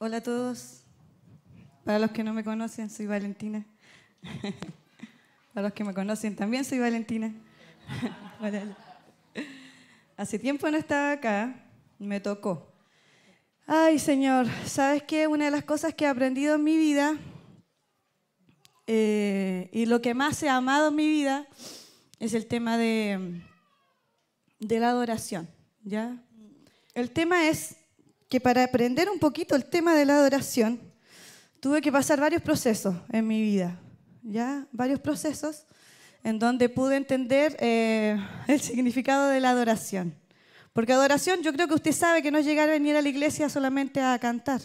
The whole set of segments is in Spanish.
Hola a todos. Para los que no me conocen, soy Valentina. Para los que me conocen, también soy Valentina. Hace tiempo no estaba acá, me tocó. Ay, Señor, ¿sabes qué? Una de las cosas que he aprendido en mi vida eh, y lo que más he amado en mi vida es el tema de, de la adoración. ¿ya? El tema es que para aprender un poquito el tema de la adoración, tuve que pasar varios procesos en mi vida, ¿ya? Varios procesos en donde pude entender eh, el significado de la adoración. Porque adoración, yo creo que usted sabe que no es llegar a venir a la iglesia solamente a cantar,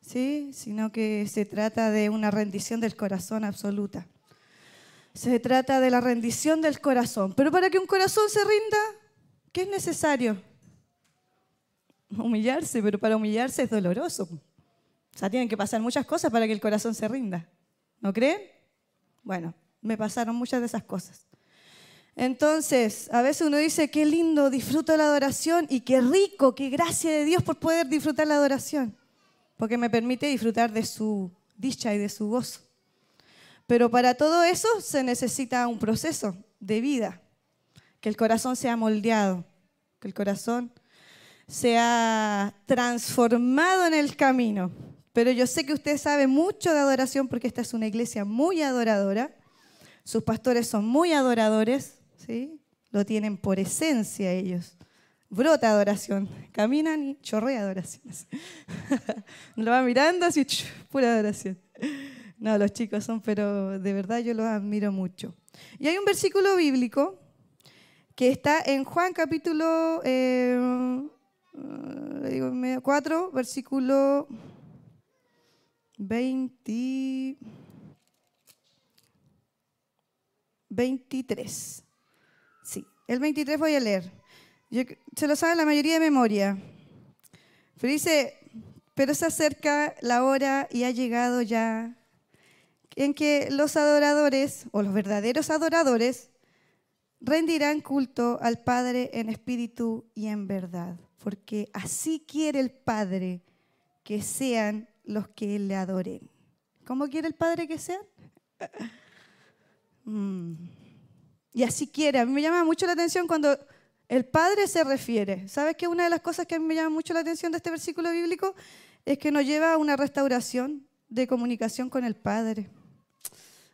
¿sí? Sino que se trata de una rendición del corazón absoluta. Se trata de la rendición del corazón. Pero para que un corazón se rinda, ¿qué es necesario? Humillarse, pero para humillarse es doloroso. O sea, tienen que pasar muchas cosas para que el corazón se rinda. ¿No creen? Bueno, me pasaron muchas de esas cosas. Entonces, a veces uno dice, qué lindo, disfruto la adoración y qué rico, qué gracia de Dios por poder disfrutar la adoración, porque me permite disfrutar de su dicha y de su gozo. Pero para todo eso se necesita un proceso de vida, que el corazón sea moldeado, que el corazón se ha transformado en el camino. Pero yo sé que usted sabe mucho de adoración porque esta es una iglesia muy adoradora. Sus pastores son muy adoradores, ¿sí? Lo tienen por esencia ellos. Brota adoración. Caminan y chorrea adoraciones. lo va mirando así, pura adoración. No, los chicos son, pero de verdad yo los admiro mucho. Y hay un versículo bíblico que está en Juan capítulo eh, le digo 4, versículo 20, 23. Sí, el 23 voy a leer. se lo sabe la mayoría de memoria. Pero dice, pero se acerca la hora y ha llegado ya en que los adoradores, o los verdaderos adoradores, rendirán culto al Padre en espíritu y en verdad porque así quiere el Padre que sean los que le adoren. ¿Cómo quiere el Padre que sean? Mm. Y así quiere. A mí me llama mucho la atención cuando el Padre se refiere. ¿Sabes que una de las cosas que a mí me llama mucho la atención de este versículo bíblico es que nos lleva a una restauración de comunicación con el Padre,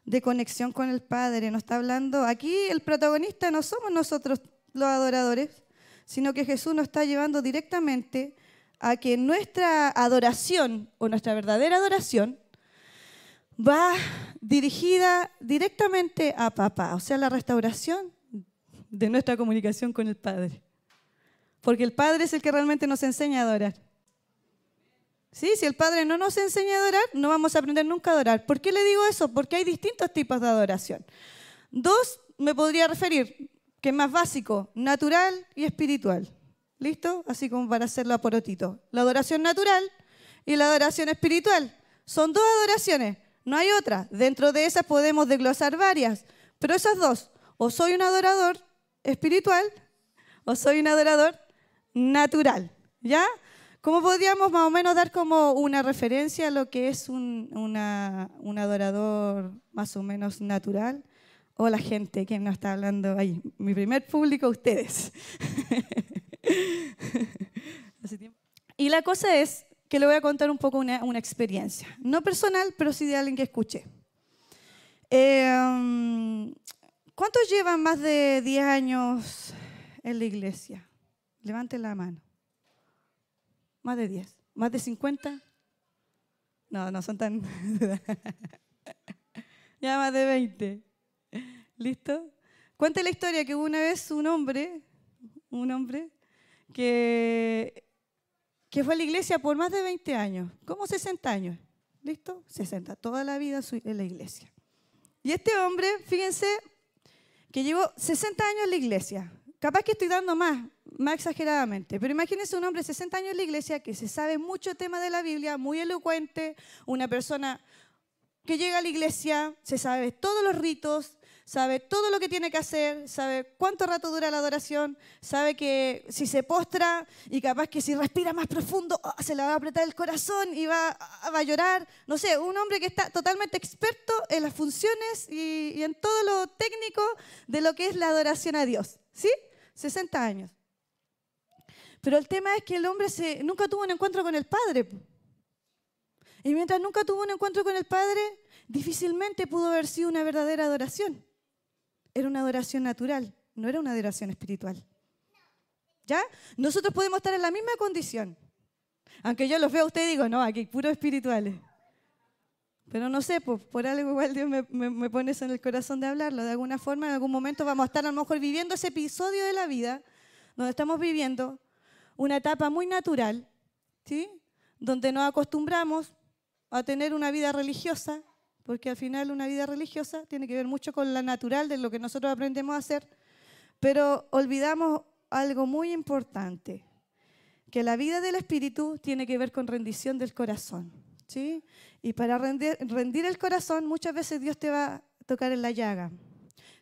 de conexión con el Padre. Nos está hablando, aquí el protagonista no somos nosotros los adoradores, sino que Jesús nos está llevando directamente a que nuestra adoración o nuestra verdadera adoración va dirigida directamente a papá, o sea, la restauración de nuestra comunicación con el Padre. Porque el Padre es el que realmente nos enseña a adorar. ¿Sí? Si el Padre no nos enseña a adorar, no vamos a aprender nunca a adorar. ¿Por qué le digo eso? Porque hay distintos tipos de adoración. Dos me podría referir que es más básico, natural y espiritual. ¿Listo? Así como para hacerlo a porotito. La adoración natural y la adoración espiritual. Son dos adoraciones, no hay otra. Dentro de esas podemos desglosar varias, pero esas dos, o soy un adorador espiritual o soy un adorador natural. ¿Ya? ¿Cómo podríamos más o menos dar como una referencia a lo que es un, un adorador más o menos natural? Hola gente, ¿quién nos está hablando ahí? Mi primer público, ustedes. y la cosa es que le voy a contar un poco una, experiencia, no personal, pero sí de alguien que escuché. Em, ¿Cuántos llevan más de 10 años en la iglesia? Levanten la mano. Más de 10. ¿Más de 50? No, no son tan... ya más de 20. ¿Listo? Cuenta la historia que una vez un hombre, un hombre, que, que fue a la iglesia por más de 20 años, como 60 años. ¿Listo? 60, toda la vida en la iglesia. Y este hombre, fíjense, que llevó 60 años en la iglesia. Capaz que estoy dando más, más exageradamente, pero imagínense un hombre de 60 años en la iglesia que se sabe mucho tema de la Biblia, muy elocuente, una persona que llega a la iglesia, se sabe todos los ritos, sabe todo lo que tiene que hacer, sabe cuánto rato dura la adoración, sabe que si se postra y capaz que si respira más profundo ah, se le va a apretar el corazón y va, ah, va, a llorar. No sé, un hombre que está totalmente experto en las funciones y, en todo lo técnico de lo que es la adoración a Dios. ¿Sí? 60 años. Pero el tema es que el hombre nunca tuvo un encuentro con el Padre. Y mientras nunca tuvo un encuentro con el Padre, difícilmente pudo haber sido una verdadera adoración. Era una adoración natural, no era una adoración espiritual. ¿Ya? Nosotros podemos estar en la misma condición. Aunque yo los veo a ustedes y digo, no, aquí puros espirituales. Pero no sé, pues, por algo igual Dios me, me, pone eso en el corazón de hablarlo. De alguna forma, en algún momento vamos a estar a lo mejor viviendo ese episodio de la vida donde estamos viviendo una etapa muy natural, ¿sí? donde nos acostumbramos a tener una vida religiosa, porque al final una vida religiosa tiene que ver mucho con la natural de lo que nosotros aprendemos a hacer, pero olvidamos algo muy importante, que la vida del espíritu tiene que ver con rendición del corazón. ¿sí? Y para rendir, el corazón muchas veces Dios te va a tocar en la llaga,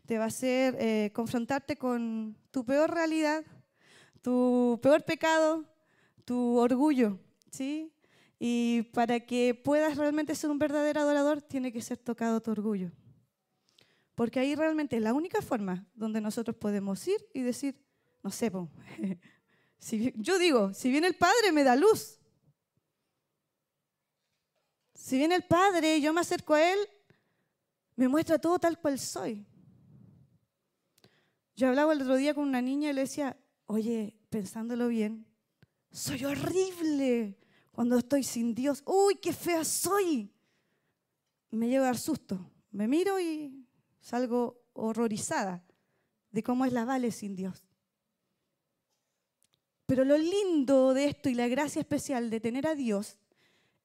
te va a hacer eh, confrontarte con tu peor realidad, tu peor pecado, tu orgullo, ¿sí? Y para que puedas realmente ser un verdadero adorador, tiene que ser tocado tu orgullo. Porque ahí realmente es la única forma donde nosotros podemos ir y decir, no sé, si, yo digo, si viene el Padre me da luz. Si viene el Padre yo me acerco a Él, me muestra todo tal cual soy. Yo hablaba el otro día con una niña y le decía, oye, pensándolo bien, soy horrible cuando estoy sin Dios. Uy, qué fea soy. Me lleva a dar susto. Me miro y salgo horrorizada de cómo es la Vale sin Dios. Pero lo lindo de esto y la gracia especial de tener a Dios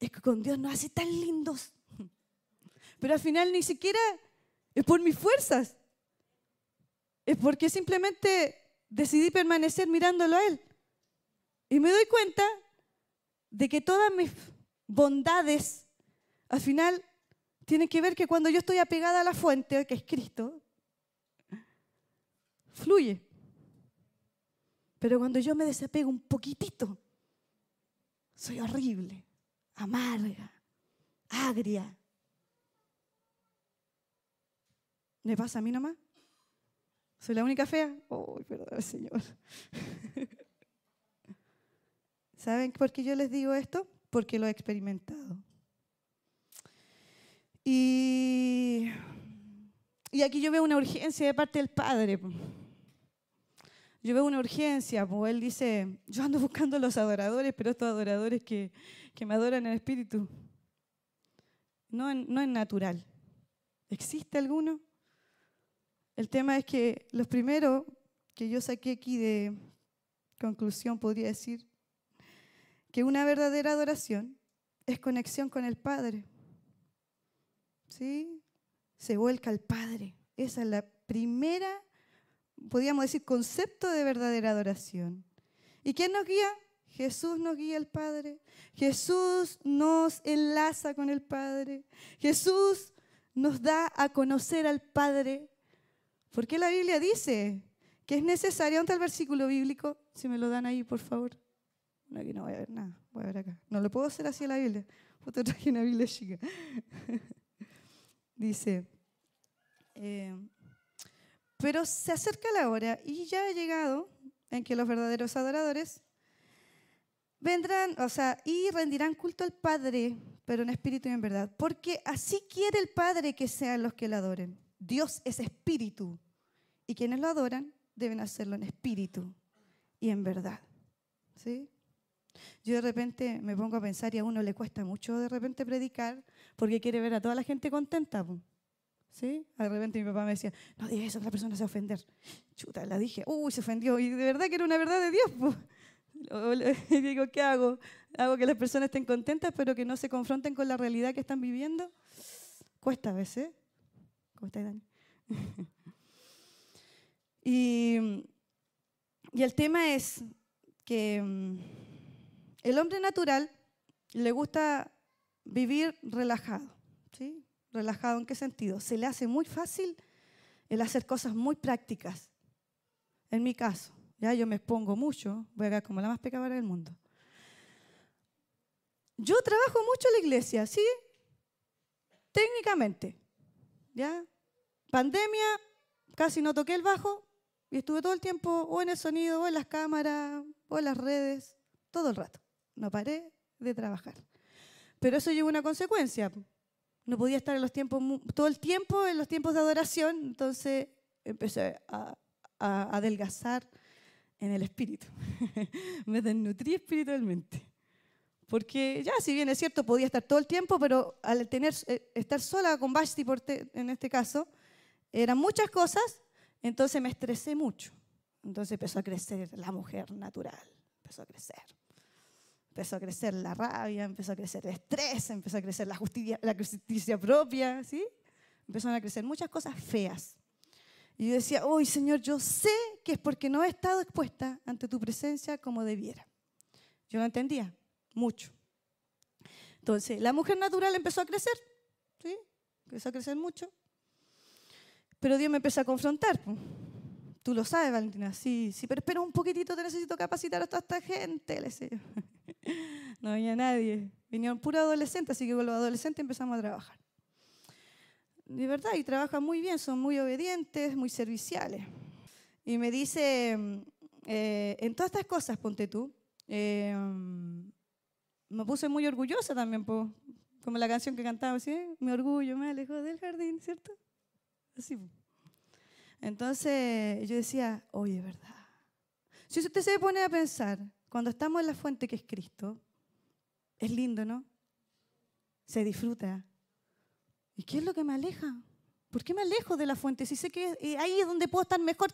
es que con Dios nos hace tan lindos. Pero al final ni siquiera es por mis fuerzas. Es porque simplemente decidí permanecer mirándolo a Él. Y me doy cuenta de que todas mis bondades, al final, tienen que ver que cuando yo estoy apegada a la fuente, que es Cristo, fluye. Pero cuando yo me desapego un poquitito, soy horrible, amarga, agria. ¿Me pasa a mí nomás? ¿Soy la única fea? ¡Uy, perdón, Señor! ¿Saben por qué yo les digo esto? Porque lo he experimentado. Y, y aquí yo veo una urgencia de parte del Padre. Yo veo una urgencia, pues él dice, yo ando buscando los adoradores, pero estos adoradores que, que me adoran en espíritu, no no en natural. ¿Existe alguno? El tema es que los primeros que yo saqué aquí de conclusión, podría decir, que una verdadera adoración es conexión con el Padre. ¿Sí? Se vuelca al Padre. Esa es la primera, podríamos decir, concepto de verdadera adoración. ¿Y quién nos guía? Jesús nos guía al Padre. Jesús nos enlaza con el Padre. Jesús nos da a conocer al Padre ¿Por qué la Biblia dice que es necesario, ¿dónde está el versículo bíblico? Si me lo dan ahí, por favor. Aquí no voy a ver nada, voy a ver acá. No lo puedo hacer así en la Biblia. Otra traje una Biblia chica. dice, eh, pero se acerca la hora y ya ha llegado en que los verdaderos adoradores vendrán, o sea, y rendirán culto al Padre, pero en espíritu y en verdad. Porque así quiere el Padre que sean los que le adoren. Dios es espíritu y quienes lo adoran deben hacerlo en espíritu y en verdad. ¿Sí? Yo de repente me pongo a pensar y a uno le cuesta mucho de repente predicar porque quiere ver a toda la gente contenta. ¿Sí? De repente mi papá me decía, no digas eso, otra persona se va a ofender. Chuta, la dije, uy, se ofendió. Y de verdad que era una verdad de Dios. Y digo, ¿qué hago? ¿Hago que las personas estén contentas pero que no se confronten con la realidad que están viviendo? Cuesta a veces. ¿Cómo estás, Dani? Y, el tema es que mm, el hombre natural le gusta vivir relajado. ¿sí? ¿Relajado en qué sentido? Se le hace muy fácil el hacer cosas muy prácticas. En mi caso, ya yo me expongo mucho, voy a quedar como la más pecadora del mundo. Yo trabajo mucho en la iglesia, ¿sí? Técnicamente. ¿Ya? Pandemia, casi no toqué el bajo y estuve todo el tiempo o en el sonido, o en las cámaras, o en las redes, todo el rato. No paré de trabajar. Pero eso llevó una consecuencia. No podía estar todo el tiempo en los tiempos de adoración, entonces empecé a, a adelgazar en el espíritu. Me desnutrí espiritualmente. Porque ya, si bien es cierto, podía estar todo el tiempo, pero al tener, eh, estar sola con Basti en este caso, eran muchas cosas, entonces me estresé mucho. Entonces empezó a crecer la mujer natural, empezó a crecer. Empezó a crecer la rabia, empezó a crecer el estrés, empezó a crecer la justicia, la justicia propia, ¿sí? Empezaron a crecer muchas cosas feas. Y yo decía, uy, Señor, yo sé que es porque no he estado expuesta ante tu presencia como debiera. Yo no entendía mucho. Entonces, la mujer natural empezó a crecer, ¿sí? Empezó a crecer mucho. Pero Dios me empezó a confrontar. Tú lo sabes, Valentina. Sí, sí, pero espera un poquitito, te necesito capacitar a toda esta gente, le decía No había nadie. Vinieron puro adolescentes, así que con los adolescentes empezamos a trabajar. De verdad, y trabajan muy bien, son muy obedientes, muy serviciales. Y me dice, eh, en todas estas cosas, ponte tú, eh, me puse muy orgullosa también, como la canción que cantaba, ¿sí? Mi orgullo me alejó del jardín, ¿cierto? Así. Entonces yo decía, oye, ¿verdad? Si usted se pone a pensar, cuando estamos en la fuente que es Cristo, es lindo, ¿no? Se disfruta. ¿Y qué es lo que me aleja? ¿Por qué me alejo de la fuente? Si sé que ahí es donde puedo estar mejor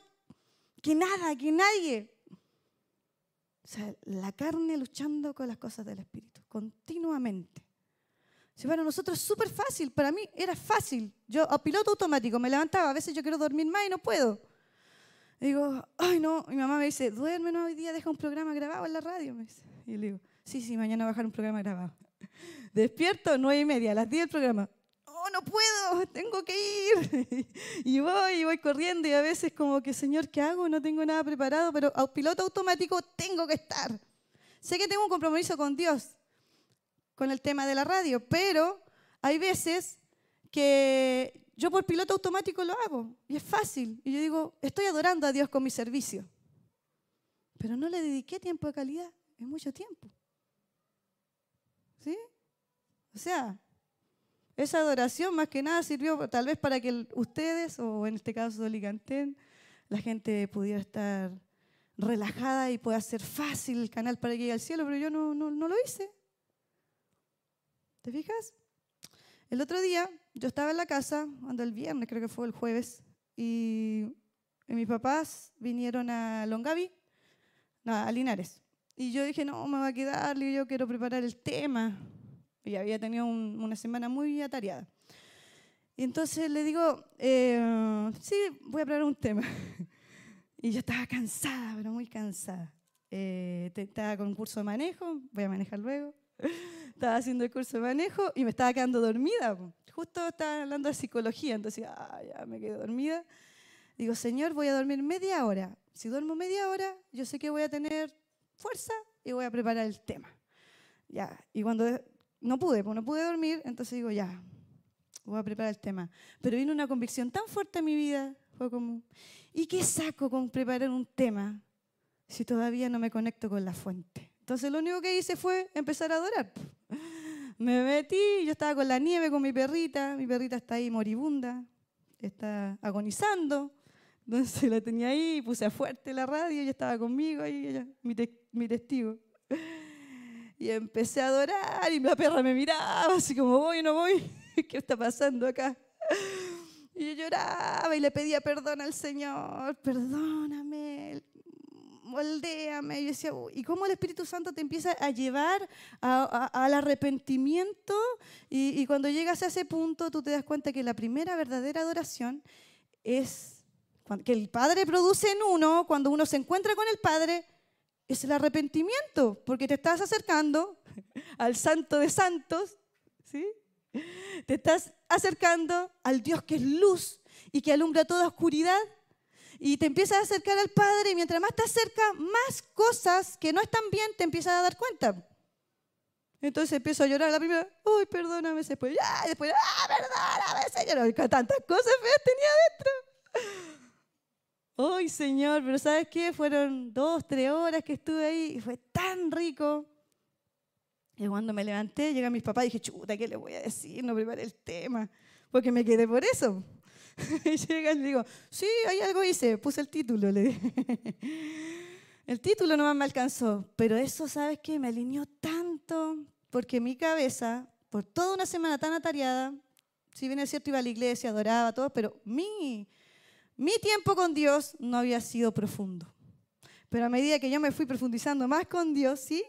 que nada, que nadie. O sea, la carne luchando con las cosas del Espíritu, continuamente. Si para nosotros es súper fácil, para mí era fácil. Yo a piloto automático me levantaba, a veces yo quiero dormir más y no puedo. Digo, ay no, mi mamá me dice, duerme no, hoy día, deja un programa grabado en la radio. Y le digo, sí, sí, mañana voy a dejar un programa grabado. Despierto, nueve y media, a las diez del programa. Oh, no puedo, tengo que ir. y voy, y voy corriendo y a veces como que, Señor, ¿qué hago? No tengo nada preparado, pero a piloto automático tengo que estar. Sé que tengo un compromiso con Dios, con el tema de la radio, pero hay veces que yo por piloto automático lo hago y es fácil. Y yo digo, estoy adorando a Dios con mi servicio. Pero no le dediqué tiempo de calidad, es mucho tiempo. ¿Sí? O sea, esa adoración más que nada sirvió tal vez para que ustedes, o en este caso Dolicantén, la gente pudiera estar relajada y pueda ser fácil el canal para que llegue al cielo, pero yo no, no, lo hice. ¿Te fijas? El otro día yo estaba en la casa, cuando el viernes, creo que fue el jueves, y, mis papás vinieron a Longaví, a Linares. Y yo dije, no, me va a quedar, yo quiero preparar el tema. Y había tenido una semana muy atareada. Y entonces le digo, eh, sí, voy a hablar un tema. y yo estaba cansada, pero muy cansada. Eh, estaba con un curso de manejo, voy a manejar luego. Estaba haciendo el curso de manejo y me estaba quedando dormida. Justo estaba hablando de psicología, entonces ah, ya me quedé dormida. Digo, Señor, voy a dormir media hora. Si duermo media hora, yo sé que voy a tener fuerza y voy a preparar el tema. Ya, y cuando no pude, pues no pude dormir, entonces digo, ya, voy a preparar el tema. Pero vino una convicción tan fuerte en mi vida, fue como, ¿y qué saco con preparar un tema si todavía no me conecto con la fuente? Entonces lo único que hice fue empezar a adorar. Me metí, yo estaba con la nieve, con mi perrita, mi perrita está ahí moribunda, está agonizando. Entonces la tenía ahí, puse fuerte la radio, ella estaba conmigo ahí, ella, mi, mi testigo. Y empecé a adorar y la perra me miraba así como, voy no voy, ¿qué está pasando acá? Y yo lloraba y le pedía perdón al Señor, perdóname, moldéame. Y decía, ¿y cómo el Espíritu Santo te empieza a llevar al arrepentimiento? Y, y cuando llegas a ese punto, tú te das cuenta que la primera verdadera adoración es que el Padre produce en uno, cuando uno se encuentra con el Padre, es el arrepentimiento, porque te estás acercando al santo de santos, ¿sí? Te estás acercando al Dios que es luz y que alumbra toda oscuridad. Y te empiezas a acercar al Padre y mientras más te acercas, más cosas que no están bien te empiezas a dar cuenta. Entonces empiezo a llorar la primera, uy, perdóname, después, ya, después, ah, perdóname, Señor, tantas cosas feas tenía dentro. Uy, Señor, pero ¿sabes qué? Fueron dos, tres horas que estuve ahí y fue tan rico. Y cuando me levanté, llegan mis papás y dije, chuta, ¿qué le voy a decir? No preparé el tema, porque me quedé por eso. y llegan y digo, sí, hay algo hice, puse el título, le dije. El título no me alcanzó, pero eso, ¿sabes qué? Me alineó tanto, porque mi cabeza, por toda una semana tan atareada, si bien es cierto, iba a la iglesia, adoraba todo, pero mi, mi tiempo con Dios no había sido profundo. Pero a medida que yo me fui profundizando más con Dios, sí,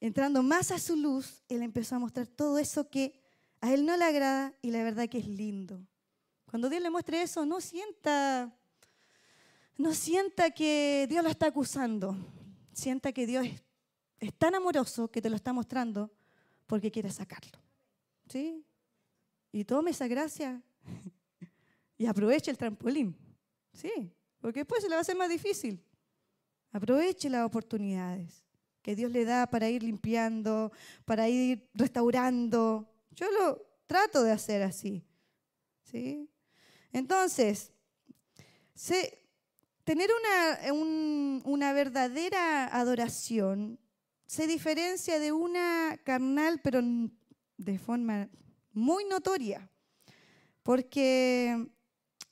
entrando más a su luz, Él empezó a mostrar todo eso que a Él no le agrada y la verdad que es lindo. Cuando Dios le muestre eso, no sienta no sienta que Dios lo está acusando. Sienta que Dios es, tan amoroso que te lo está mostrando porque quiere sacarlo. ¿Sí? Y tome esa gracia y aproveche el trampolín. ¿Sí? Porque después se le va a hacer más difícil. Aproveche las oportunidades que Dios le da para ir limpiando, para ir restaurando. Yo lo trato de hacer así. ¿Sí? Entonces, Tener una, una verdadera adoración se diferencia de una carnal, pero de forma muy notoria. Porque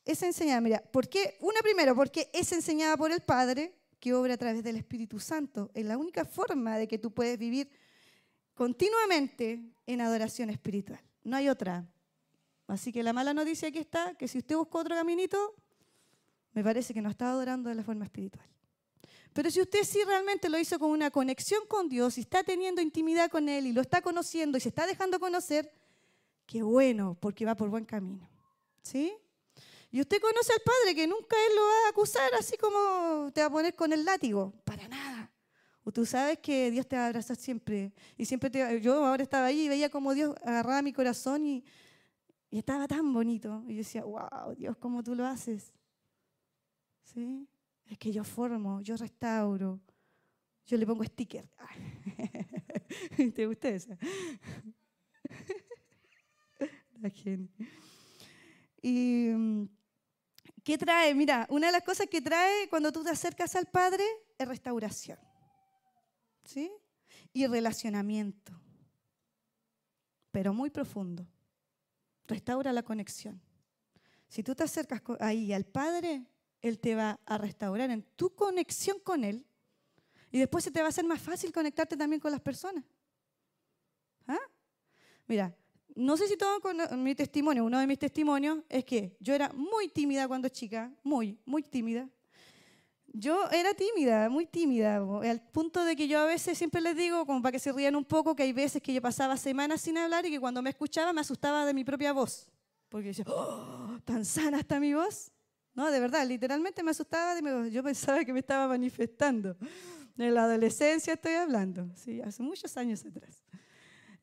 es enseñada, mira, ¿por qué? Una primero, porque es enseñada por el Padre, que obra a través del Espíritu Santo. Es la única forma de que tú puedes vivir continuamente en adoración espiritual. No hay otra. Así que la mala noticia aquí está, que si usted busca otro caminito, me parece que no está adorando de la forma espiritual. Pero si usted sí realmente lo hizo con una conexión con Dios y está teniendo intimidad con Él y lo está conociendo y se está dejando conocer, qué bueno, porque va por buen camino. ¿Sí? Y usted conoce al Padre que nunca Él lo va a acusar así como te va a poner con el látigo. Para nada. O tú sabes que Dios te va a abrazar siempre. Y siempre te, yo ahora estaba ahí y veía como Dios agarraba mi corazón y, y estaba tan bonito. Y yo decía, wow, Dios, ¿cómo tú lo haces? ¿Sí? Es que yo formo, yo restauro, yo le pongo sticker. ¿Te gusta esa? La ¿Y mm, qué trae? Mira, una de las cosas que trae cuando tú te acercas al Padre es restauración. ¿Sí? Y relacionamiento. Pero muy profundo. Restaura la conexión. Si tú te acercas ahí al Padre, él te va a restaurar en tu conexión con Él y después se te va a hacer más fácil conectarte también con las personas. ¿Ah? Mira, no sé si todo con mi testimonio, uno de mis testimonios es que yo era muy tímida cuando chica, muy, muy tímida. Yo era tímida, muy tímida, al punto de que yo a veces siempre les digo, como para que se rían un poco, que hay veces que yo pasaba semanas sin hablar y que cuando me escuchaba me asustaba de mi propia voz. Porque decía, oh, tan sana está mi voz. No, de verdad, literalmente me asustaba. Yo pensaba que me estaba manifestando. En la adolescencia estoy hablando, sí, hace muchos años atrás.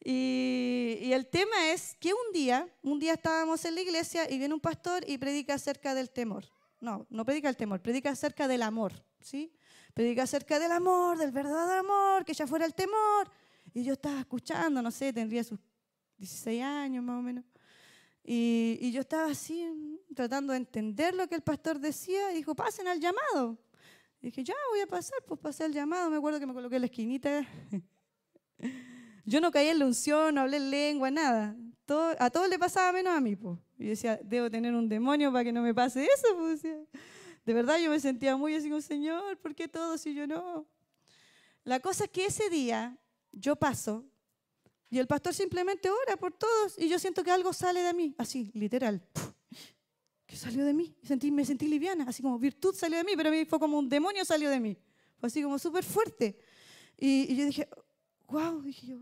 Y, y, el tema es que un día, un día estábamos en la iglesia y viene un pastor y predica acerca del temor. No, no predica el temor, predica acerca del amor, ¿sí? Predica acerca del amor, del verdadero amor, que ya fuera el temor. Y yo estaba escuchando, no sé, tendría sus 16 años más o menos. Y, yo estaba así, tratando de entender lo que el pastor decía, y dijo, pasen al llamado. Y dije, ya voy a pasar, pues pasé al llamado. Me acuerdo que me coloqué en la esquinita. Yo no caí en la unción, no hablé en lengua, nada. Todo, a todos le pasaba menos a mí. Pues. Y decía, debo tener un demonio para que no me pase eso. Pues. De verdad yo me sentía muy así Señor, ¿por qué todos y yo no? La cosa es que ese día yo paso y el pastor simplemente ora por todos y yo siento que algo sale de mí, así, literal. ¿Qué salió de mí? Sentí, me sentí liviana, así como virtud salió de mí, pero a mí fue como un demonio salió de mí. Fue así como súper fuerte. Y, yo dije, wow, dije yo,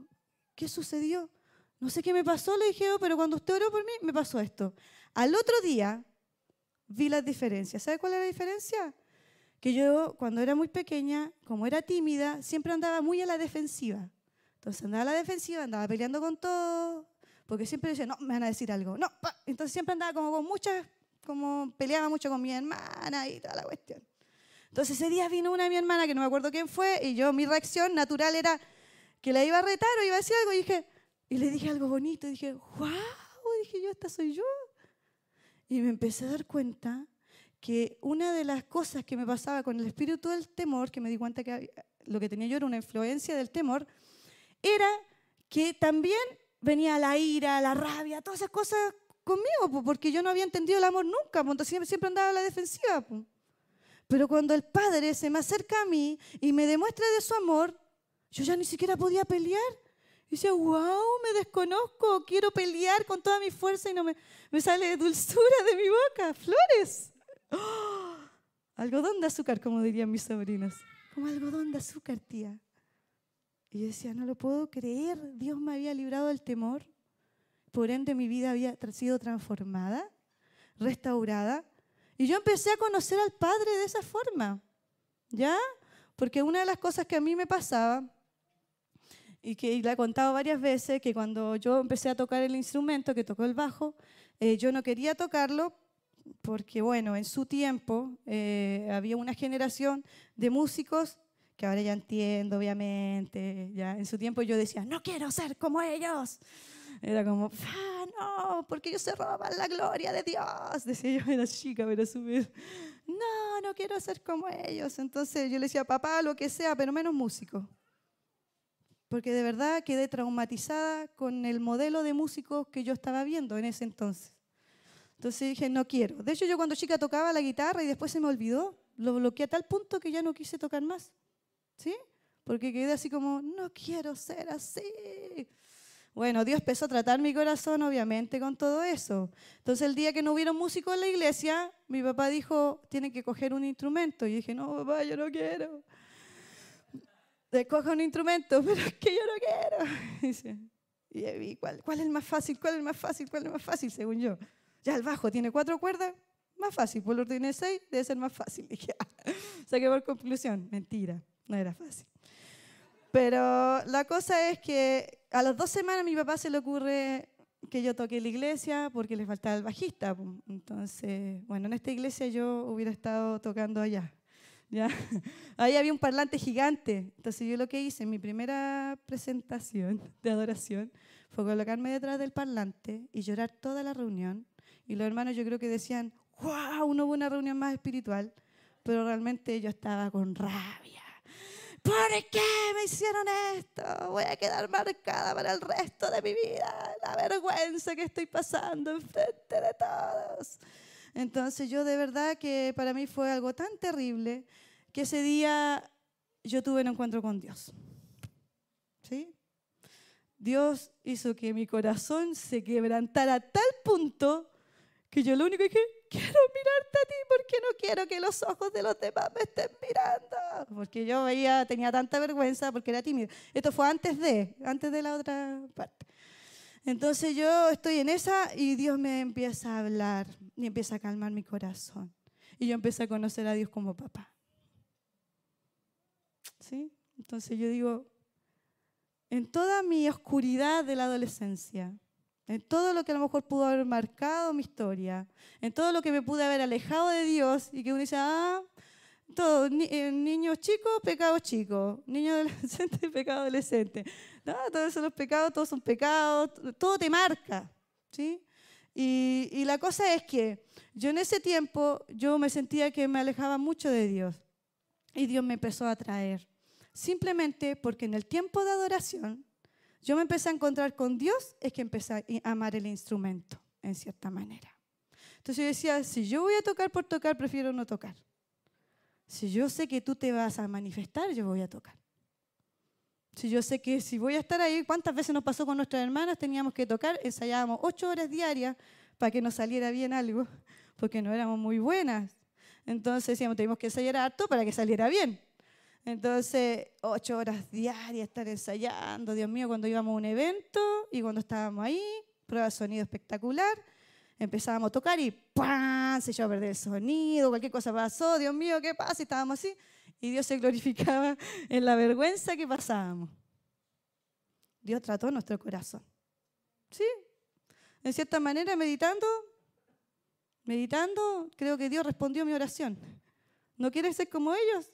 ¿qué sucedió? No sé qué me pasó, le dije yo, pero cuando usted oró por mí, me pasó esto. Al otro día vi las diferencias. ¿Sabe cuál es la diferencia? Que yo, cuando era muy pequeña, como era tímida, siempre andaba muy a la defensiva. Entonces andaba a la defensiva, andaba peleando con todo, porque siempre decía, no, me van a decir algo. No, entonces siempre andaba como con muchas como peleaba mucho con mi hermana y toda la cuestión. Entonces ese día vino una de mi hermana, que no me acuerdo quién fue, y yo mi reacción natural era que la iba a retar o iba a decir algo, y, dije, y le dije algo bonito, y dije, wow, dije yo, esta soy yo. Y me empecé a dar cuenta que una de las cosas que me pasaba con el espíritu del temor, que me di cuenta que lo que tenía yo era una influencia del temor, era que también venía la ira, la rabia, todas esas cosas conmigo, porque yo no había entendido el amor nunca, entonces siempre andaba a la defensiva. Pero cuando el Padre se me acerca a mí y me demuestra de su amor, yo ya ni siquiera podía pelear. Y decía, wow, me desconozco, quiero pelear con toda mi fuerza y no me, me sale dulzura de mi boca, flores. ¡Oh! Algodón de azúcar, como dirían mis sobrinos. Como algodón de azúcar, tía. Y yo decía, no lo puedo creer, Dios me había librado del temor. Por ende, mi vida había sido transformada, restaurada. Y yo empecé a conocer al Padre de esa forma, ¿ya? Porque una de las cosas que a mí me pasaba, y que la he contado varias veces, que cuando yo empecé a tocar el instrumento, que tocó el bajo, eh, yo no quería tocarlo porque, bueno, en su tiempo eh, había una generación de músicos que ahora ya entiendo, obviamente, ya en su tiempo yo decía, no quiero ser como ellos. Era como, ah, no, porque ellos se roban la gloria de Dios. Decía yo, era chica, pero subir. No, no quiero ser como ellos. Entonces yo le decía, papá, lo que sea, pero menos músico. Porque de verdad quedé traumatizada con el modelo de músicos que yo estaba viendo en ese entonces. Entonces dije, no quiero. De hecho, yo cuando chica tocaba la guitarra y después se me olvidó. Lo bloqueé a tal punto que ya no quise tocar más. ¿Sí? Porque quedé así como, no quiero ser así. Bueno, Dios empezó a tratar mi corazón, obviamente, con todo eso. Entonces, el día que no hubieron músicos en la iglesia, mi papá dijo, tiene que coger un instrumento. Y dije, no, papá, yo no quiero. Coja un instrumento, pero es que yo no quiero. Y, y ¿cuál, ¿cuál es el más fácil? ¿Cuál es el más fácil? ¿Cuál es el más fácil, según yo? Ya el bajo tiene cuatro cuerdas, más fácil. Por lo tiene seis, debe ser más fácil. Dije, ah". saqué por conclusión, mentira, no era fácil. Pero la cosa es que a las dos semanas a mi papá se le ocurre que yo toque en la iglesia porque le faltaba el bajista. Entonces, bueno, en esta iglesia yo hubiera estado tocando allá. ¿Ya? Ahí había un parlante gigante. Entonces yo lo que hice en mi primera presentación de adoración fue colocarme detrás del parlante y llorar toda la reunión. Y los hermanos yo creo que decían, wow, no hubo una reunión más espiritual, pero realmente yo estaba con rabia ¿Por qué me hicieron esto? Voy a quedar marcada para el resto de mi vida. La vergüenza que estoy pasando enfrente de todos. Entonces yo de verdad que para mí fue algo tan terrible que ese día yo tuve un encuentro con Dios. ¿Sí? Dios hizo que mi corazón se quebrantara a tal punto que yo lo único que dije, quiero mirarte a ti porque no quiero que los ojos de los demás me estén mirando. Porque yo veía, tenía tanta vergüenza porque era tímido. Esto fue antes de, antes de la otra parte. Entonces yo estoy en esa y Dios me empieza a hablar y empieza a calmar mi corazón. Y yo empecé a conocer a Dios como papá. ¿Sí? Entonces yo digo, en toda mi oscuridad de la adolescencia, en todo lo que a lo mejor pudo haber marcado mi historia, en todo lo que me pude haber alejado de Dios y que uno dice, ah, todo, ni, eh, niños chicos, pecados chicos, niños adolescentes, pecado adolescente. No, todos son los pecados, todos son pecados, todo te marca, ¿sí? Y, y la cosa es que yo en ese tiempo, yo me sentía que me alejaba mucho de Dios y Dios me empezó a traer. Simplemente porque en el tiempo de adoración, yo me empecé a encontrar con Dios, es que empecé a amar el instrumento, en cierta manera. Entonces yo decía, si yo voy a tocar por tocar, prefiero no tocar. Si yo sé que tú te vas a manifestar, yo voy a tocar. Si yo sé que si voy a estar ahí, ¿cuántas veces nos pasó con nuestras hermanas? Teníamos que tocar, ensayábamos ocho horas diarias para que nos saliera bien algo, porque no éramos muy buenas. Entonces decíamos, teníamos que ensayar harto para que saliera bien. Entonces, ocho horas diarias estar ensayando, Dios mío, cuando íbamos a un evento y cuando estábamos ahí, prueba de sonido espectacular, empezábamos a tocar y ¡pam! se echó a perder el sonido, cualquier cosa pasó, Dios mío, ¿qué pasa? Y estábamos así y Dios se glorificaba en la vergüenza que pasábamos. Dios trató nuestro corazón. ¿Sí? En cierta manera, meditando, meditando, creo que Dios respondió a mi oración. ¿No quieres ser como ellos?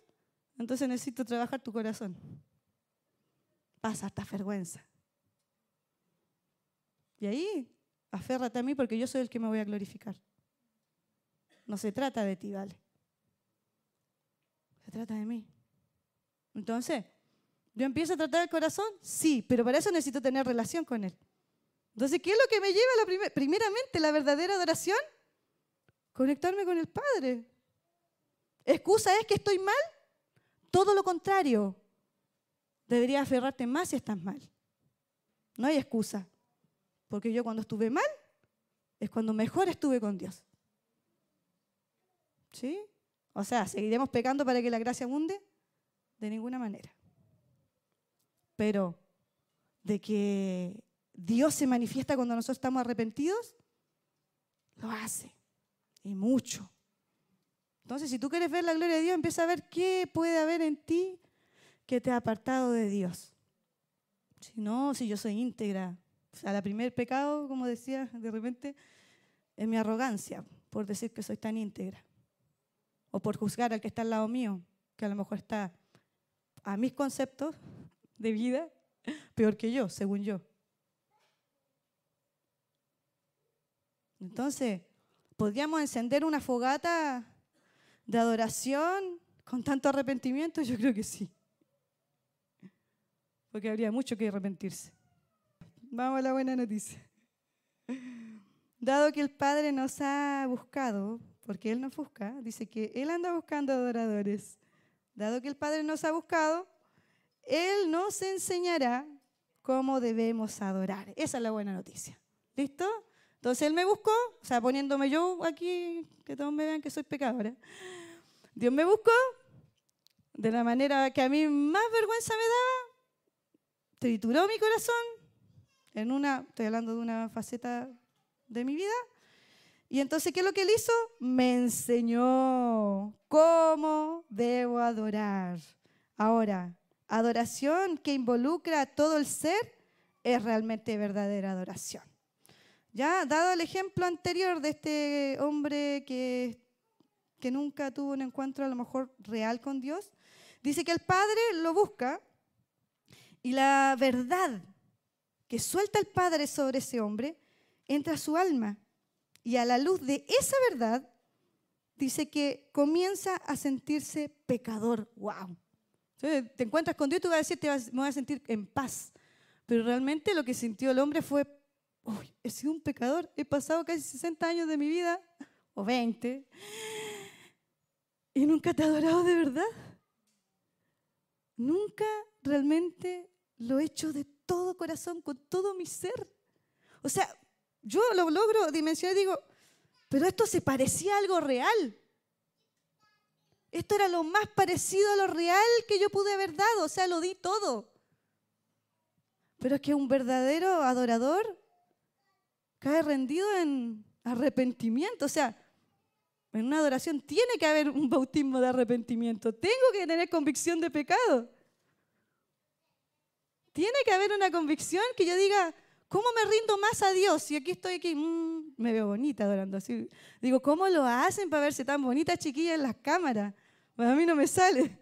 Entonces necesito trabajar tu corazón. Pasa hasta vergüenza. Y ahí, aférrate a mí porque yo soy el que me voy a glorificar. No se trata de ti, ¿vale? Se trata de mí. Entonces, ¿yo empiezo a tratar el corazón? Sí, pero para eso necesito tener relación con Él. Entonces, ¿qué es lo que me lleva a la primeramente la verdadera adoración? Conectarme con el Padre. ¿Excusa es que estoy mal? Todo lo contrario. Deberías aferrarte más si estás mal. No hay excusa. Porque yo cuando estuve mal es cuando mejor estuve con Dios. ¿Sí? O sea, ¿seguiremos pecando para que la gracia abunde? De ninguna manera. Pero de que Dios se manifiesta cuando nosotros estamos arrepentidos, lo hace. Y mucho. Entonces, si tú quieres ver la gloria de Dios, empieza a ver qué puede haber en ti que te ha apartado de Dios. Si no, si yo soy íntegra. Sea, el primer pecado, como decía de repente, es mi arrogancia por decir que soy tan íntegra. O por juzgar al que está al lado mío, que a lo mejor está a mis conceptos de vida peor que yo, según yo. Entonces, ¿podríamos encender una fogata de adoración con tanto arrepentimiento? Yo creo que sí. Porque habría mucho que arrepentirse. Vamos a la buena noticia. Dado que el Padre nos ha buscado, porque Él nos busca, dice que Él anda buscando adoradores. Dado que el Padre nos ha buscado, Él nos enseñará cómo debemos adorar. Esa es la buena noticia. ¿Listo? Entonces Él me buscó, o sea, poniéndome yo aquí, que todos me vean que soy pecadora. Dios me buscó de la manera que a mí más vergüenza me daba, trituró mi corazón en una, estoy hablando de una faceta de mi vida, y entonces, ¿qué es lo que él hizo? Me enseñó cómo debo adorar. Ahora, adoración que involucra a todo el ser es realmente verdadera adoración. Ya, dado el ejemplo anterior de este hombre que que nunca tuvo un encuentro a lo mejor real con Dios, dice que el Padre lo busca y la verdad que suelta el Padre sobre ese hombre entra su alma. Y a la luz de esa verdad, dice que comienza a sentirse pecador. ¡Wow! te encuentras con Dios y tú vas a decir, te vas, me voy a sentir en paz. Pero realmente lo que sintió el hombre fue, uy, he sido un pecador, he pasado casi 60 años de mi vida, o 20, y nunca te he adorado de verdad. Nunca realmente lo he hecho de todo corazón, con todo mi ser. O sea, yo lo logro dimensionar y digo, pero esto se parecía a algo real. Esto era lo más parecido a lo real que yo pude haber dado, o sea, lo di todo. Pero es que un verdadero adorador cae rendido en arrepentimiento, o sea, en una adoración tiene que haber un bautismo de arrepentimiento. Tengo que tener convicción de pecado. Tiene que haber una convicción que yo diga, ¿cómo me rindo más a Dios? Y aquí estoy aquí, mm, me veo bonita adorando así. Digo, ¿cómo lo hacen para verse tan bonita chiquilla en las cámaras? Pues a mí no me sale.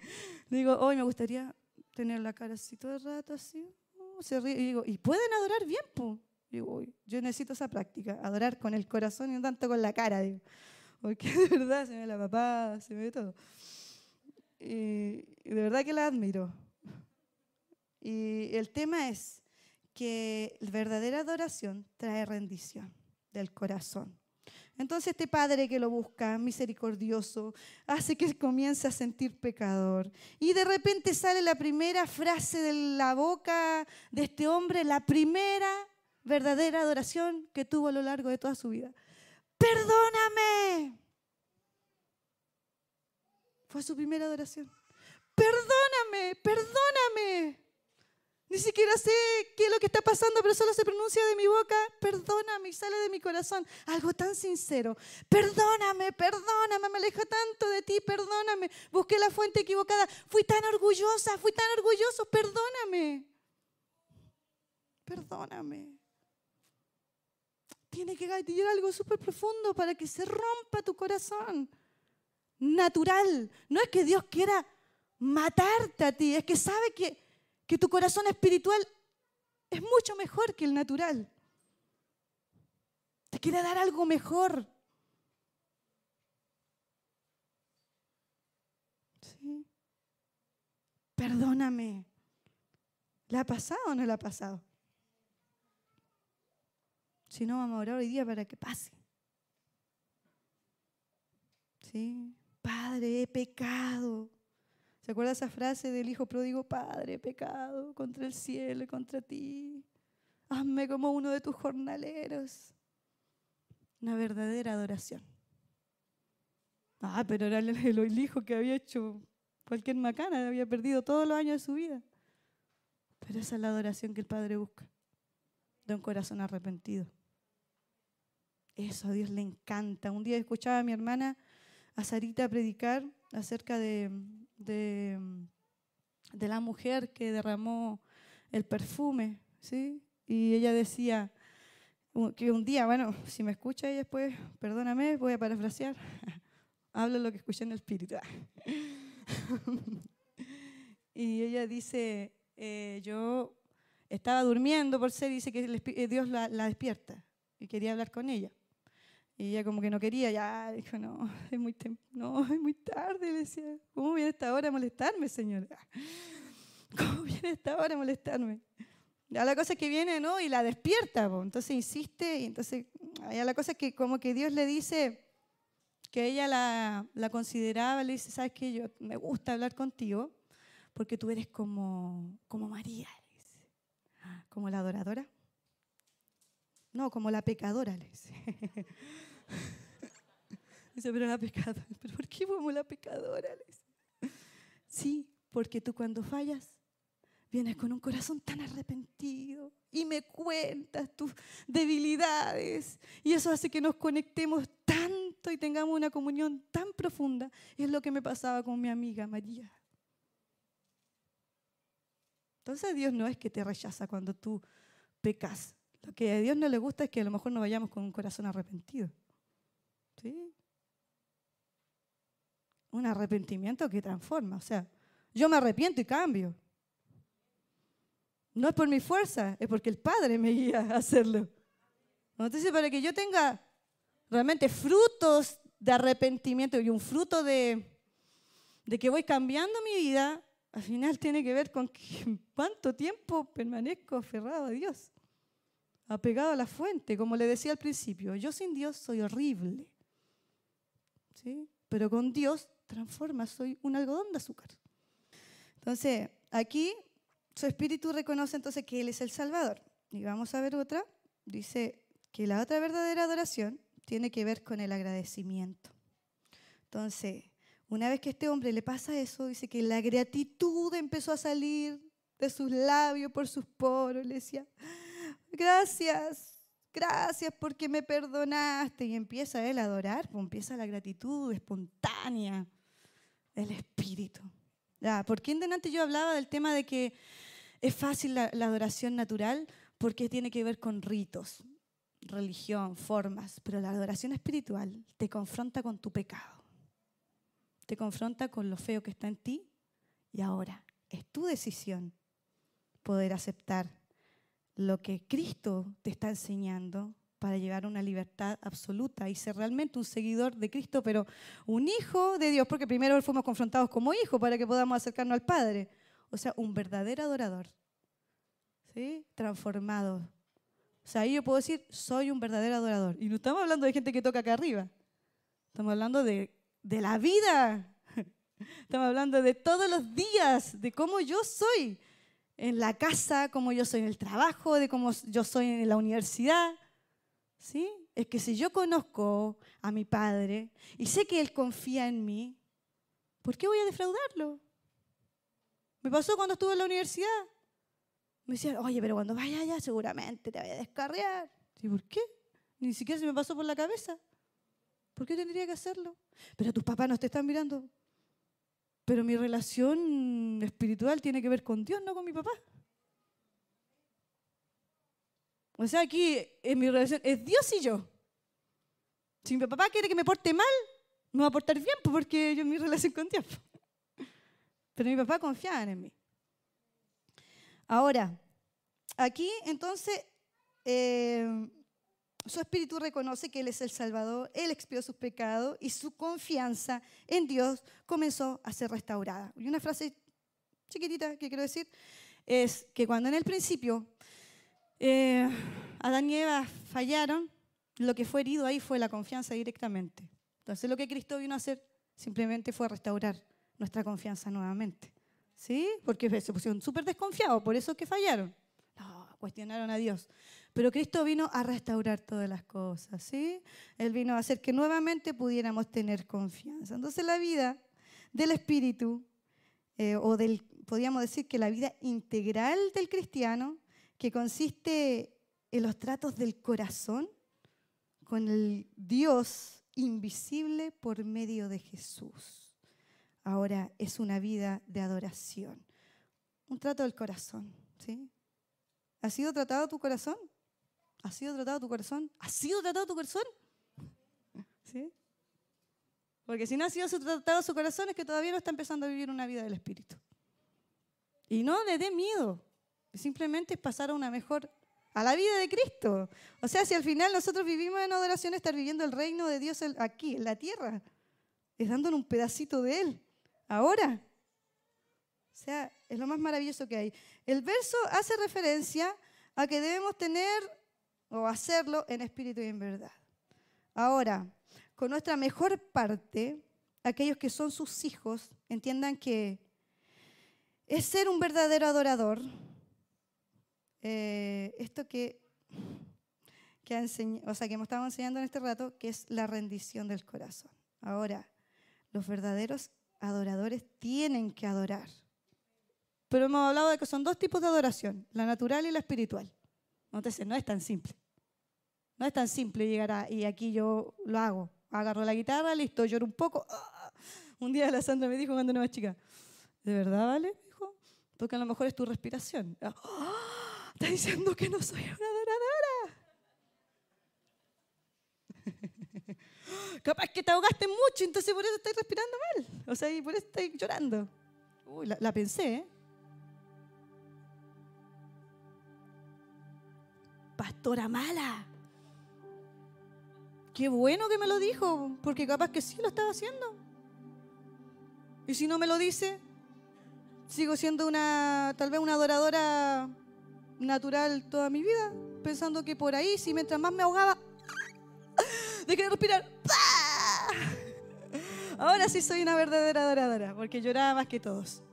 Digo, hoy me gustaría tener la cara así todo el rato, así. Oh, se ríe. Y digo, ¿y pueden adorar bien? Po? Digo, yo necesito esa práctica, adorar con el corazón y no tanto con la cara. Digo porque de verdad se me ve la papá, se me ve todo. Y, de verdad que la admiro. Y el tema es que la verdadera adoración trae rendición del corazón. Entonces este padre que lo busca, misericordioso, hace que comience a sentir pecador. Y de repente sale la primera frase de la boca de este hombre, la primera verdadera adoración que tuvo a lo largo de toda su vida perdóname. Fue su primera adoración. Perdóname, perdóname. Ni siquiera sé qué es lo que está pasando, pero solo se pronuncia de mi boca, perdóname y sale de mi corazón. Algo tan sincero. Perdóname, perdóname, me alejo tanto de ti, perdóname. Busqué la fuente equivocada. Fui tan orgullosa, fui tan orgulloso, perdóname. Perdóname. tiene que gatillar algo súper profundo para que se rompa tu corazón. Natural. No es que Dios quiera matarte a ti, es que sabe que, que tu corazón espiritual es mucho mejor que el natural. Te quiere dar algo mejor. ¿Sí? Perdóname. ¿Le ha pasado o no le ha pasado? Si no, vamos a orar hoy día para que pase. ¿Sí? Padre, he pecado. ¿Se acuerda esa frase del hijo pródigo? Padre, pecado contra el cielo y contra ti. Hazme como uno de tus jornaleros. Una verdadera adoración. Ah, pero era el hijo que había hecho cualquier macana, había perdido todos los años de su vida. Pero esa es la adoración que el Padre busca, de un corazón arrepentido. Eso a Dios le encanta. Un día escuchaba a mi hermana, a Sarita, predicar acerca de, de, la mujer que derramó el perfume, ¿sí? Y ella decía que un día, bueno, si me escucha ella después, perdóname, voy a parafrasear, hablo lo que escuché en el espíritu. y ella dice, eh, yo estaba durmiendo por ser, dice que eh, Dios la, la despierta y quería hablar con ella. Y ella como que no quería, ya dijo, no, es muy, no, es muy tarde. Le decía, ¿cómo viene esta hora a molestarme, señor? ¿Cómo viene esta hora a molestarme? Ya la cosa es que viene, ¿no? Y la despierta, entonces insiste, y entonces, ya la cosa es que como que Dios le dice que ella la, la consideraba, le dice, ¿sabes qué? Yo me gusta hablar contigo porque tú eres como, como María, como la adoradora. No, como la pecadora, le dice. dice, pero la pecadora, ¿pero por qué como la pecadora? Le. Sí, porque tú cuando fallas vienes con un corazón tan arrepentido y me cuentas tus debilidades y eso hace que nos conectemos tanto y tengamos una comunión tan profunda. es lo que me pasaba con mi amiga María. Entonces Dios no es que te rechaza cuando tú pecas, lo que a Dios no le gusta es que a lo mejor no vayamos con un corazón arrepentido. ¿Sí? Un arrepentimiento que transforma. O sea, yo me arrepiento y cambio. No es por mi fuerza, es porque el Padre me guía a hacerlo. Entonces, para que yo tenga realmente frutos de arrepentimiento y un fruto de, que voy cambiando mi vida, al final tiene que ver con cuánto tiempo permanezco aferrado a Dios apegado a la fuente, como le decía al principio. Yo sin Dios soy horrible. ¿Sí? Pero con Dios transforma, soy un algodón de azúcar. Entonces, aquí su espíritu reconoce entonces que Él es el Salvador. Y vamos a ver otra. Dice que la otra verdadera adoración tiene que ver con el agradecimiento. Entonces, una vez que este hombre le pasa eso, dice que la gratitud empezó a salir de sus labios por sus poros. Le decía, gracias, gracias porque me perdonaste. Y empieza él a adorar, pues empieza la gratitud espontánea del Espíritu. Ya, ¿Por qué en yo hablaba del tema de que es fácil la adoración natural? Porque tiene que ver con ritos, religión, formas, pero la adoración espiritual te confronta con tu pecado, te confronta con lo feo que está en ti y ahora es tu decisión poder aceptar lo que Cristo te está enseñando para llegar a una libertad absoluta y ser realmente un seguidor de Cristo, pero un hijo de Dios, porque primero fuimos confrontados como hijos para que podamos acercarnos al Padre. O sea, un verdadero adorador, ¿sí? Transformado. O sea, ahí yo puedo decir, soy un verdadero adorador. Y no estamos hablando de gente que toca acá arriba. Estamos hablando de, de la vida. Estamos hablando de todos los días, de cómo yo soy en la casa, como yo soy en el trabajo, de cómo yo soy en la universidad. ¿Sí? Es que si yo conozco a mi padre y sé que él confía en mí, ¿por qué voy a defraudarlo? Me pasó cuando estuve en la universidad. Me decían, oye, pero cuando vaya allá seguramente te voy a descarriar. ¿Y por qué? Ni siquiera se me pasó por la cabeza. ¿Por qué tendría que hacerlo? Pero tus papás no te están mirando. Pero mi relación espiritual tiene que ver con Dios, no con mi papá. O sea, aquí en mi relación es Dios y yo. Si mi papá quiere que me porte mal, me va a portar bien pues, porque yo mi relación con Dios. Pero mi papá confiaba en mí. Ahora, aquí entonces eh, su espíritu reconoce que Él es el Salvador, Él expió sus pecados y su confianza en Dios comenzó a ser restaurada. Y una frase chiquitita que quiero decir es que cuando en el principio eh, Adán y Eva fallaron, lo que fue herido ahí fue la confianza directamente. Entonces lo que Cristo vino a hacer simplemente fue restaurar nuestra confianza nuevamente. ¿Sí? Porque se pusieron súper desconfiados, por eso que fallaron. No, cuestionaron a Dios. Pero Cristo vino a restaurar todas las cosas, ¿sí? Él vino a hacer que nuevamente pudiéramos tener confianza. Entonces la vida del Espíritu, eh, o del, podríamos decir que la vida integral del cristiano, que consiste en los tratos del corazón con el Dios invisible por medio de Jesús. Ahora es una vida de adoración, un trato del corazón, ¿sí? ¿Ha sido tratado tu corazón? ¿Ha sido tratado tu corazón? ¿Ha sido tratado tu corazón? ¿Sí? Porque si no ha sido tratado su corazón es que todavía no está empezando a vivir una vida del Espíritu. Y no le dé miedo. Simplemente es pasar a una mejor, a la vida de Cristo. O sea, si al final nosotros vivimos en adoración, estar viviendo el reino de Dios aquí, en la tierra, es dándonos un pedacito de Él. Ahora. O sea, es lo más maravilloso que hay. El verso hace referencia a que debemos tener o hacerlo en espíritu y en verdad. Ahora, con nuestra mejor parte, aquellos que son sus hijos entiendan que es ser un verdadero adorador. Eh, esto que, que, o sea, que hemos estado enseñando en este rato, que es la rendición del corazón. Ahora, los verdaderos adoradores tienen que adorar. Pero hemos hablado de que son dos tipos de adoración, la natural y la espiritual. Entonces, no es tan simple. No es tan simple llegar a, y aquí yo lo hago. Agarro la guitarra, listo, lloro un poco. ¡Ah! Un día la Sandra me dijo cuando era más chica, ¿de verdad, vale? Dijo, porque a lo mejor es tu respiración. ¡Ah! Está diciendo que no soy una adoradora. Capaz que te ahogaste mucho, entonces por eso estás respirando mal. O sea, y por eso estás llorando. Uy, la, la pensé, ¿eh? Pastora mala. Qué bueno que me lo dijo, porque capaz que sí lo estaba haciendo. Y si no me lo dice, sigo siendo una, tal vez una adoradora natural toda mi vida, pensando que por ahí, si mientras más me ahogaba, de querer respirar, ahora sí soy una verdadera adoradora, porque lloraba más que todos.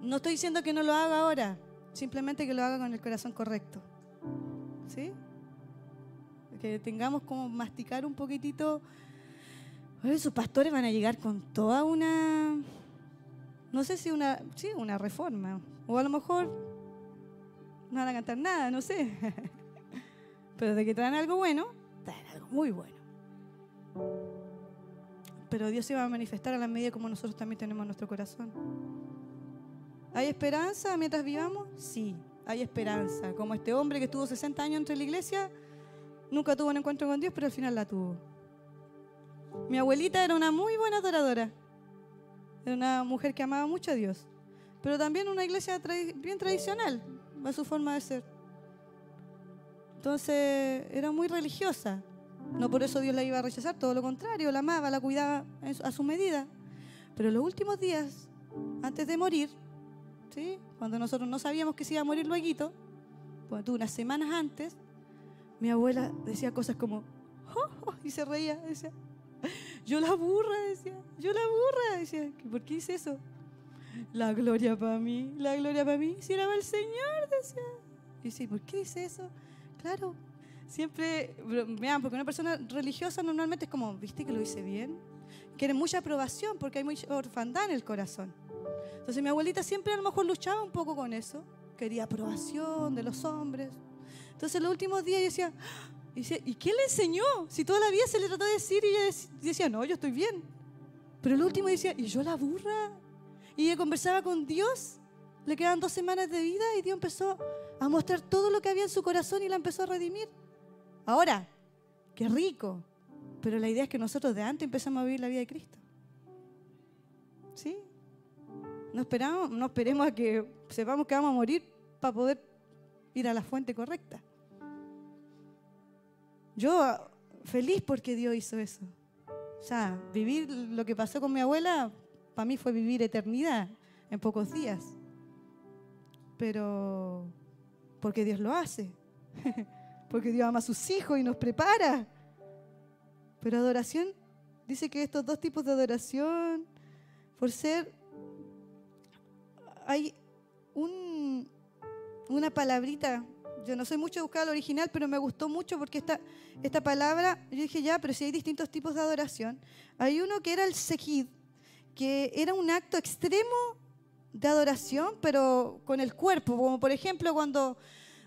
No estoy diciendo que no lo haga ahora, simplemente que lo haga con el corazón correcto. ¿Sí? Que tengamos como masticar un poquitito. Esos pastores van a llegar con toda una, no sé si una, sí, una reforma, o a lo mejor no van a cantar nada, no sé. Pero de que traen algo bueno, traen algo muy bueno. Pero Dios se va a manifestar a la medida como nosotros también tenemos nuestro corazón. ¿Hay esperanza mientras vivamos? Sí, hay esperanza. Como este hombre que estuvo 60 años entre la iglesia, Nunca tuvo un encuentro con Dios, pero al final la tuvo. Mi abuelita era una muy buena adoradora. Era una mujer que amaba mucho a Dios. Pero también una iglesia bien tradicional, a su forma de ser. Entonces era muy religiosa. No por eso Dios la iba a rechazar, todo lo contrario, la amaba, la cuidaba a su medida. Pero los últimos días, antes de morir, ¿sí? cuando nosotros no sabíamos que se iba a morir luego, pues, unas semanas antes, mi abuela decía cosas como, oh, oh", y se reía, decía, yo la burra, decía, yo la burra, decía, ¿por qué hice eso? La gloria para mí, la gloria para mí, si era el Señor, decía. Y dice, ¿por qué dice eso? Claro, siempre, vean, porque una persona religiosa normalmente es como, ¿viste que lo hice bien? Quiere mucha aprobación porque hay mucha orfandad en el corazón. Entonces mi abuelita siempre a lo mejor luchaba un poco con eso, quería aprobación de los hombres. Entonces los últimos días yo decía, ¿y quién le enseñó? Si toda la vida se le trató de decir y ella decía, no, yo estoy bien. Pero el último decía, ¿y yo la burra? Y ella conversaba con Dios, le quedaban dos semanas de vida y Dios empezó a mostrar todo lo que había en su corazón y la empezó a redimir. Ahora, qué rico. Pero la idea es que nosotros de antes empezamos a vivir la vida de Cristo. ¿Sí? No, esperamos, no esperemos a que sepamos que vamos a morir para poder ir a la fuente correcta. Yo feliz porque Dios hizo eso. O sea, vivir lo que pasó con mi abuela, para mí fue vivir eternidad en pocos días. Pero porque Dios lo hace. porque Dios ama a sus hijos y nos prepara. Pero adoración, dice que estos dos tipos de adoración, por ser, hay un, una palabrita, yo no soy mucho de buscar el original, pero me gustó mucho porque esta, esta palabra, yo dije ya, pero si hay distintos tipos de adoración, hay uno que era el sejid, que era un acto extremo de adoración, pero con el cuerpo, como por ejemplo cuando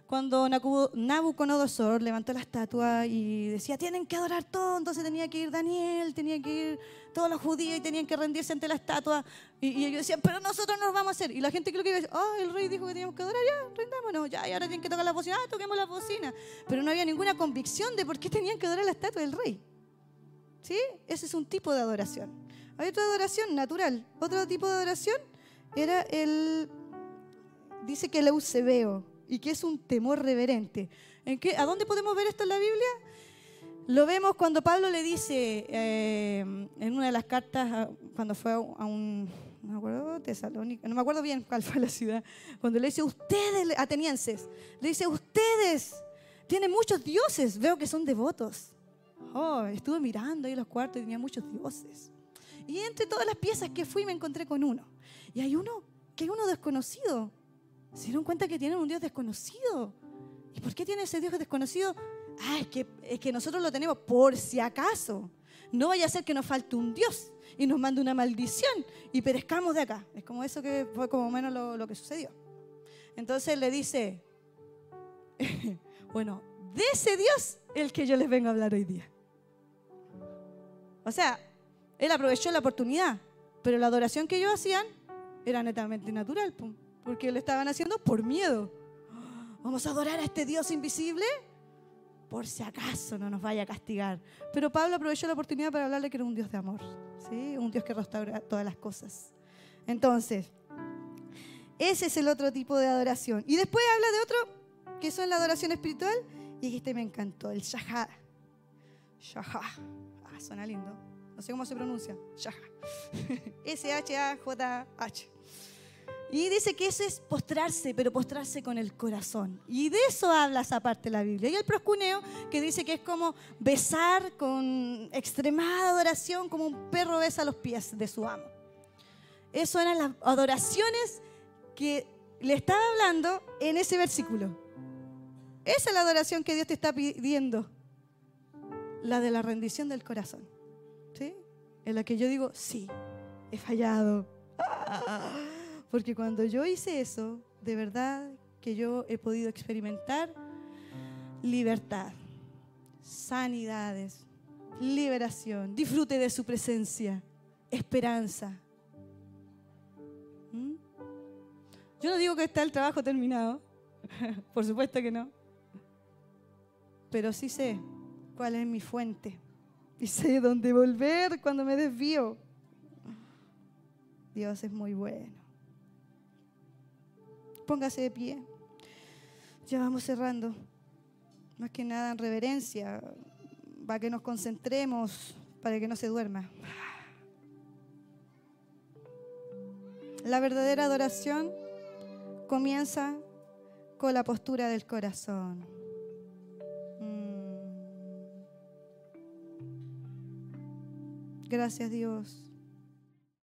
cuando Nabucodonosor levantó la estatua y decía, tienen que adorar todo, entonces tenía que ir Daniel, tenía que ir todos los judíos y tenían que rendirse ante la estatua. Y, ellos decían, pero nosotros nos vamos a hacer. Y la gente creo que iba oh, el rey dijo que teníamos que adorar, ya, rendámonos, ya, y ahora tienen que tocar la bocina, ah, toquemos la bocina. Pero no había ninguna convicción de por qué tenían que adorar la estatua del rey. ¿Sí? Ese es un tipo de adoración. Hay otra adoración natural. Otro tipo de adoración era el, dice que el eusebeo y que es un temor reverente. ¿En qué, ¿A dónde podemos ver esto en la Biblia? Lo vemos cuando Pablo le dice eh, en una de las cartas, cuando fue a un, no me acuerdo, Tesalónica, no me acuerdo bien cuál fue la ciudad, cuando le dice, ustedes, atenienses, le dice, ustedes tienen muchos dioses, veo que son devotos. Oh, estuve mirando ahí los cuartos y tenía muchos dioses. Y entre todas las piezas que fui me encontré con uno. Y hay uno que es uno desconocido, se dieron cuenta que tienen un Dios desconocido. ¿Y por qué tiene ese Dios desconocido? Ah, es que, es que nosotros lo tenemos por si acaso. No vaya a ser que nos falte un Dios y nos mande una maldición y perezcamos de acá. Es como eso que fue como menos lo, lo que sucedió. Entonces le dice, bueno, de ese Dios el que yo les vengo a hablar hoy día. O sea, él aprovechó la oportunidad, pero la adoración que ellos hacían era netamente natural. Pum porque lo estaban haciendo por miedo. Vamos a adorar a este Dios invisible por si acaso no nos vaya a castigar. Pero Pablo aprovechó la oportunidad para hablarle que era un Dios de amor, ¿sí? un Dios que restaura todas las cosas. Entonces, ese es el otro tipo de adoración. Y después habla de otro, que son la adoración espiritual, y este me encantó, el Shahá. Shahá. Ah, suena lindo. No sé cómo se pronuncia. Shahá. S-H-A-J-H. Y dice que eso es postrarse, pero postrarse con el corazón. Y de eso habla esa parte de la Biblia. Y el proscuneo, que dice que es como besar con extremada adoración, como un perro besa los pies de su amo. Eso eran las adoraciones que le estaba hablando en ese versículo. Esa es la adoración que Dios te está pidiendo. La de la rendición del corazón. ¿Sí? En la que yo digo, sí, he fallado. Porque cuando yo hice eso, de verdad que yo he podido experimentar libertad, sanidades, liberación, disfrute de su presencia, esperanza. ¿Mm? Yo no digo que está el trabajo terminado, por supuesto que no, pero sí sé cuál es mi fuente y sé dónde volver cuando me desvío. Dios es muy bueno. Póngase de pie. Ya vamos cerrando. Más que nada en reverencia, para que nos concentremos, para que no se duerma. La verdadera adoración comienza con la postura del corazón. Mm. Gracias Dios.